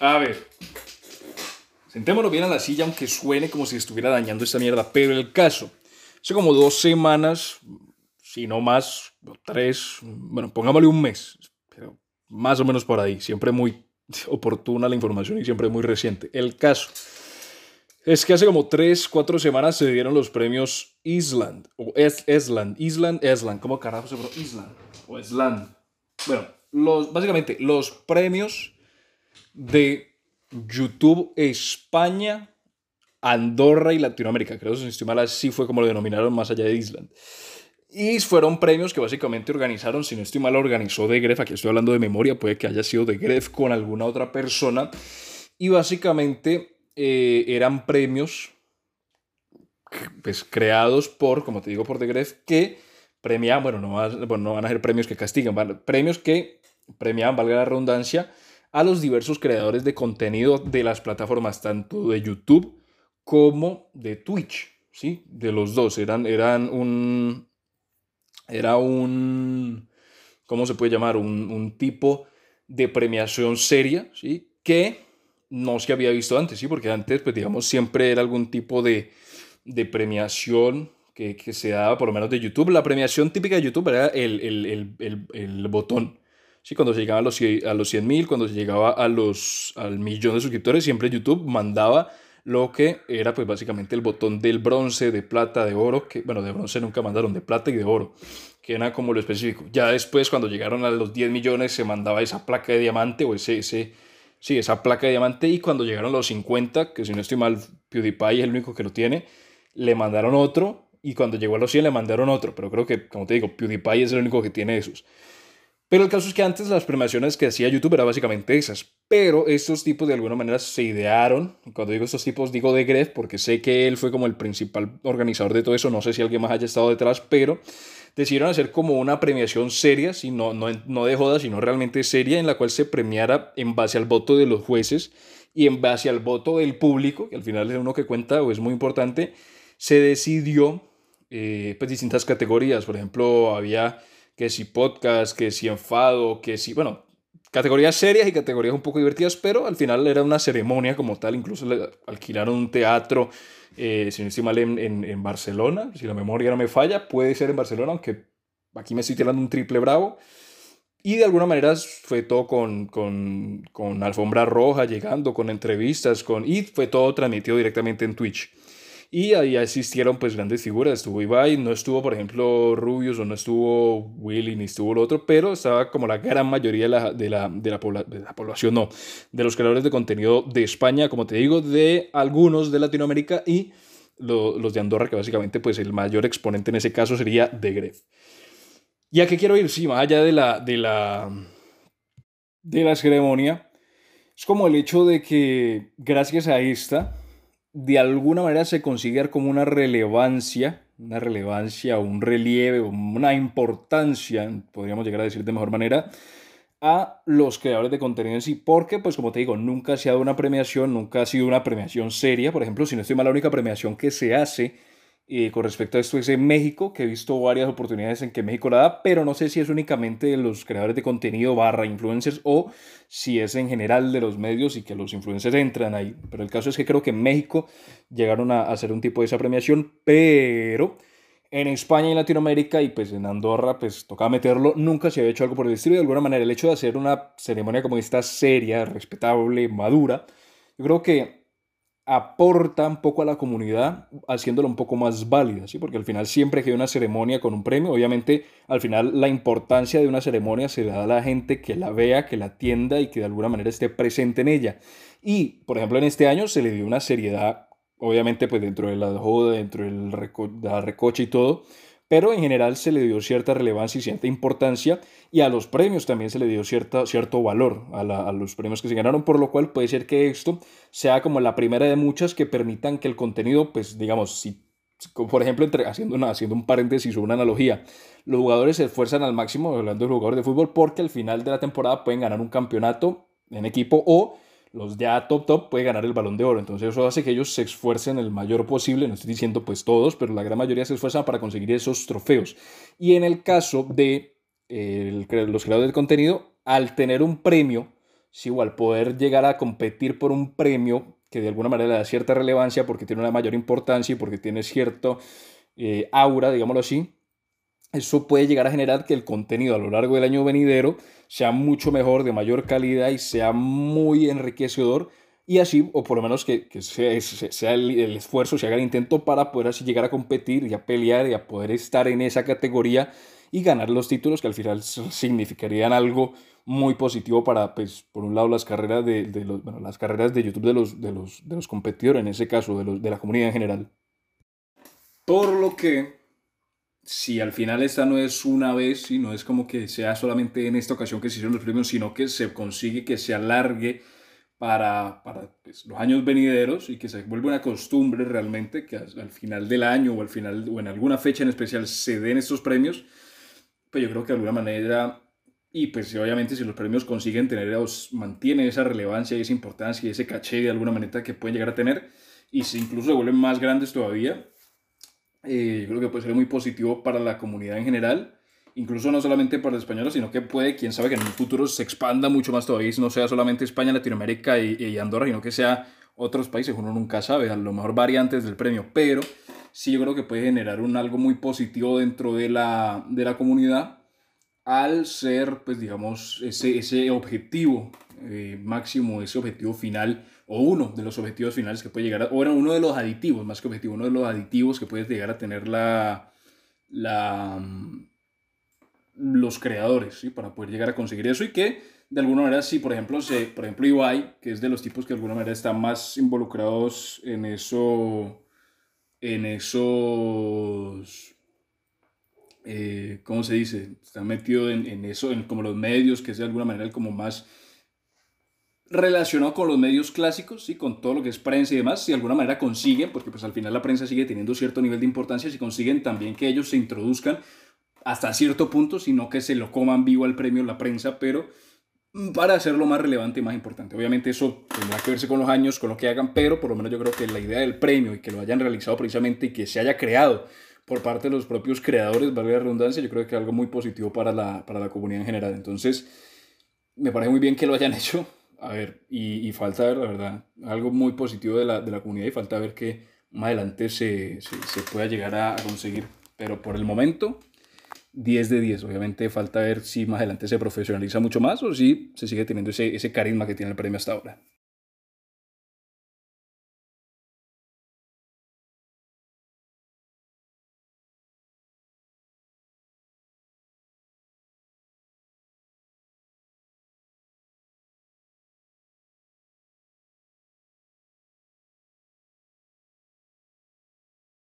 A ver. Sentémonos bien a la silla, aunque suene como si estuviera dañando esta mierda. Pero el caso, hace como dos semanas, si no más, tres, bueno, pongámosle un mes, pero más o menos por ahí. Siempre muy oportuna la información y siempre muy reciente. El caso es que hace como tres, cuatro semanas se dieron los premios Island, o es Island, Island, Island, ¿cómo carajo se llama? Island, o Island. Bueno, los, básicamente los premios de YouTube España, Andorra y Latinoamérica. Creo que si estoy mal así fue como lo denominaron más allá de Island. Y fueron premios que básicamente organizaron, si no estoy mal, organizó de Gref, aquí estoy hablando de memoria, puede que haya sido de Gref con alguna otra persona. Y básicamente eh, eran premios pues, creados por, como te digo, por The Gref, que premiaban, bueno no, no van a ser premios que castigan, premios que premiaban, valga la redundancia, a los diversos creadores de contenido de las plataformas, tanto de YouTube como de Twitch, ¿sí? De los dos, eran, eran un... Era un... ¿Cómo se puede llamar? Un, un tipo de premiación seria, ¿sí? Que no se había visto antes, ¿sí? Porque antes, pues digamos, siempre era algún tipo de, de premiación que, que, se daba, por lo menos de YouTube. La premiación típica de YouTube era el, el, el, el botón, Sí, cuando se llegaba a los, a los 100 mil, cuando se llegaba a los, al millón de suscriptores, siempre YouTube mandaba lo que era pues básicamente el botón del bronce, de plata, de oro, que bueno, de bronce nunca mandaron, de plata y de oro, que era como lo específico. Ya después cuando llegaron a los 10 millones se mandaba esa placa de diamante o ese, ese sí, esa placa de diamante y cuando llegaron a los 50, que si no estoy mal, PewDiePie es el único que lo tiene, le mandaron otro y cuando llegó a los 100 le mandaron otro, pero creo que, como te digo, PewDiePie es el único que tiene esos. Pero el caso es que antes las premiaciones que hacía YouTube eran básicamente esas. Pero estos tipos de alguna manera se idearon. Cuando digo estos tipos, digo de Gref, porque sé que él fue como el principal organizador de todo eso. No sé si alguien más haya estado detrás, pero decidieron hacer como una premiación seria, si no, no, no de joda, sino realmente seria, en la cual se premiara en base al voto de los jueces y en base al voto del público, que al final es uno que cuenta o es muy importante, se decidió eh, pues distintas categorías. Por ejemplo, había que si podcast, que si enfado, que si, bueno, categorías serias y categorías un poco divertidas, pero al final era una ceremonia como tal, incluso le alquilaron un teatro, eh, si no estoy mal, en, en, Barcelona, si la memoria no me falla, puede ser en Barcelona, aunque aquí me estoy tirando un triple bravo. Y de alguna manera fue todo con, con, con alfombra roja, llegando, con entrevistas, con, y fue todo transmitido directamente en Twitch. Y ahí asistieron pues grandes figuras, estuvo Ibai, no estuvo por ejemplo Rubius o no estuvo Willy ni estuvo el otro, pero estaba como la gran mayoría de la, de la, de la, población, no, de los creadores de contenido de España, como te digo, de algunos de Latinoamérica y los de Andorra, que básicamente pues el mayor exponente en ese caso sería De Gref. ¿Y a qué quiero ir? Sí, más allá de la, de la, de la ceremonia, es como el hecho de que gracias a esta de alguna manera se consigue como una relevancia, una relevancia, un relieve, una importancia, podríamos llegar a decir de mejor manera, a los creadores de contenido en sí, porque, pues como te digo, nunca se ha dado una premiación, nunca ha sido una premiación seria, por ejemplo, si no estoy mal, la única premiación que se hace y con respecto a esto es en México, que he visto varias oportunidades en que México la da, pero no sé si es únicamente de los creadores de contenido barra influencers o si es en general de los medios y que los influencers entran ahí. Pero el caso es que creo que en México llegaron a hacer un tipo de esa premiación, pero en España y Latinoamérica y pues en Andorra pues tocaba meterlo, nunca se había hecho algo por el estilo. De alguna manera el hecho de hacer una ceremonia como esta seria, respetable, madura, yo creo que aporta un poco a la comunidad haciéndola un poco más válida, ¿sí? porque al final siempre que hay una ceremonia con un premio, obviamente al final la importancia de una ceremonia se da a la gente que la vea, que la atienda y que de alguna manera esté presente en ella. Y, por ejemplo, en este año se le dio una seriedad, obviamente pues dentro de la joda, dentro de la recoche y todo, pero en general se le dio cierta relevancia y cierta importancia y a los premios también se le dio cierta, cierto valor a, los premios que se ganaron, por lo cual puede ser que esto sea como la primera de muchas que permitan que el contenido, pues digamos, si por ejemplo, haciendo, una, haciendo un paréntesis o una analogía, los jugadores se esfuerzan al máximo, hablando de jugadores de fútbol, porque al final de la temporada pueden ganar un campeonato en equipo o los ya top top puede ganar el balón de oro. Entonces eso hace que ellos se esfuercen el mayor posible, no estoy diciendo pues todos, pero la gran mayoría se esfuerzan para conseguir esos trofeos. Y en el caso de los creadores de contenido, al tener un premio, si igual poder llegar a competir por un premio que de alguna manera le da cierta relevancia porque tiene una mayor importancia y porque tiene cierto eh, aura, digámoslo así, eso puede llegar a generar que el contenido a lo largo del año venidero sea mucho mejor, de mayor calidad y sea muy enriquecedor y así, o por lo menos que, sea, sea el, esfuerzo, se haga el intento para poder así llegar a competir y a pelear y a poder estar en esa categoría y ganar los títulos que al final significarían algo muy positivo para, pues, por un lado, las carreras de, los, bueno, las carreras de YouTube de los, de los, de los competidores, en ese caso, de, los, de la comunidad en general. Por lo que, si al final esta no es una vez y no es como que sea solamente en esta ocasión que se hicieron los premios, sino que se consigue que se alargue para, para pues, los años venideros y que se vuelva una costumbre realmente que al, final del año o al final o en alguna fecha en especial se den estos premios, pues yo creo que de alguna manera y pues obviamente si los premios consiguen tener, mantienen esa relevancia y esa importancia y ese caché de alguna manera que pueden llegar a tener y si incluso se vuelven más grandes todavía, eh, yo creo que puede ser muy positivo para la comunidad en general incluso no solamente para los españoles, sino que puede, quién sabe, que en un futuro se expanda mucho más todavía, y no sea solamente España, Latinoamérica y, Andorra, sino que sea otros países, uno nunca sabe, a lo mejor variantes del premio, pero sí yo creo que puede generar un algo muy positivo dentro de la, de la comunidad al ser, pues digamos, ese, ese objetivo eh, máximo, ese objetivo final, o uno de los objetivos finales que puede llegar, a, o era uno de los aditivos, más que objetivo, uno de los aditivos que puede llegar a tener la, la, los creadores, ¿sí? Para poder llegar a conseguir eso y que de alguna manera, si por ejemplo, se, por ejemplo, Ibai, que es de los tipos que de alguna manera están más involucrados en eso, en esos, eh, ¿cómo se dice? Está metido en, en, eso, en como los medios, que es de alguna manera como más relacionado con los medios clásicos, ¿sí? con todo lo que es prensa y demás, si de alguna manera consiguen, porque pues al final la prensa sigue teniendo cierto nivel de importancia, si consiguen también que ellos se introduzcan hasta cierto punto, sino que se lo coman vivo al premio la prensa, pero mm, para hacerlo más relevante y más importante. Obviamente eso tendrá que verse con los años, con lo que hagan, pero por lo menos yo creo que la idea del premio y que lo hayan realizado precisamente y que se haya creado por parte de los propios creadores, valga la redundancia, yo creo que es algo muy positivo para la, para la comunidad en general. Entonces, me parece muy bien que lo hayan hecho. A ver, y, falta ver, la verdad, algo muy positivo de la, de la comunidad y falta ver que más adelante se, se, se pueda llegar a conseguir. Pero por el momento, 10 de 10. Obviamente falta ver si más adelante se profesionaliza mucho más o si se sigue teniendo ese, ese carisma que tiene el premio hasta ahora.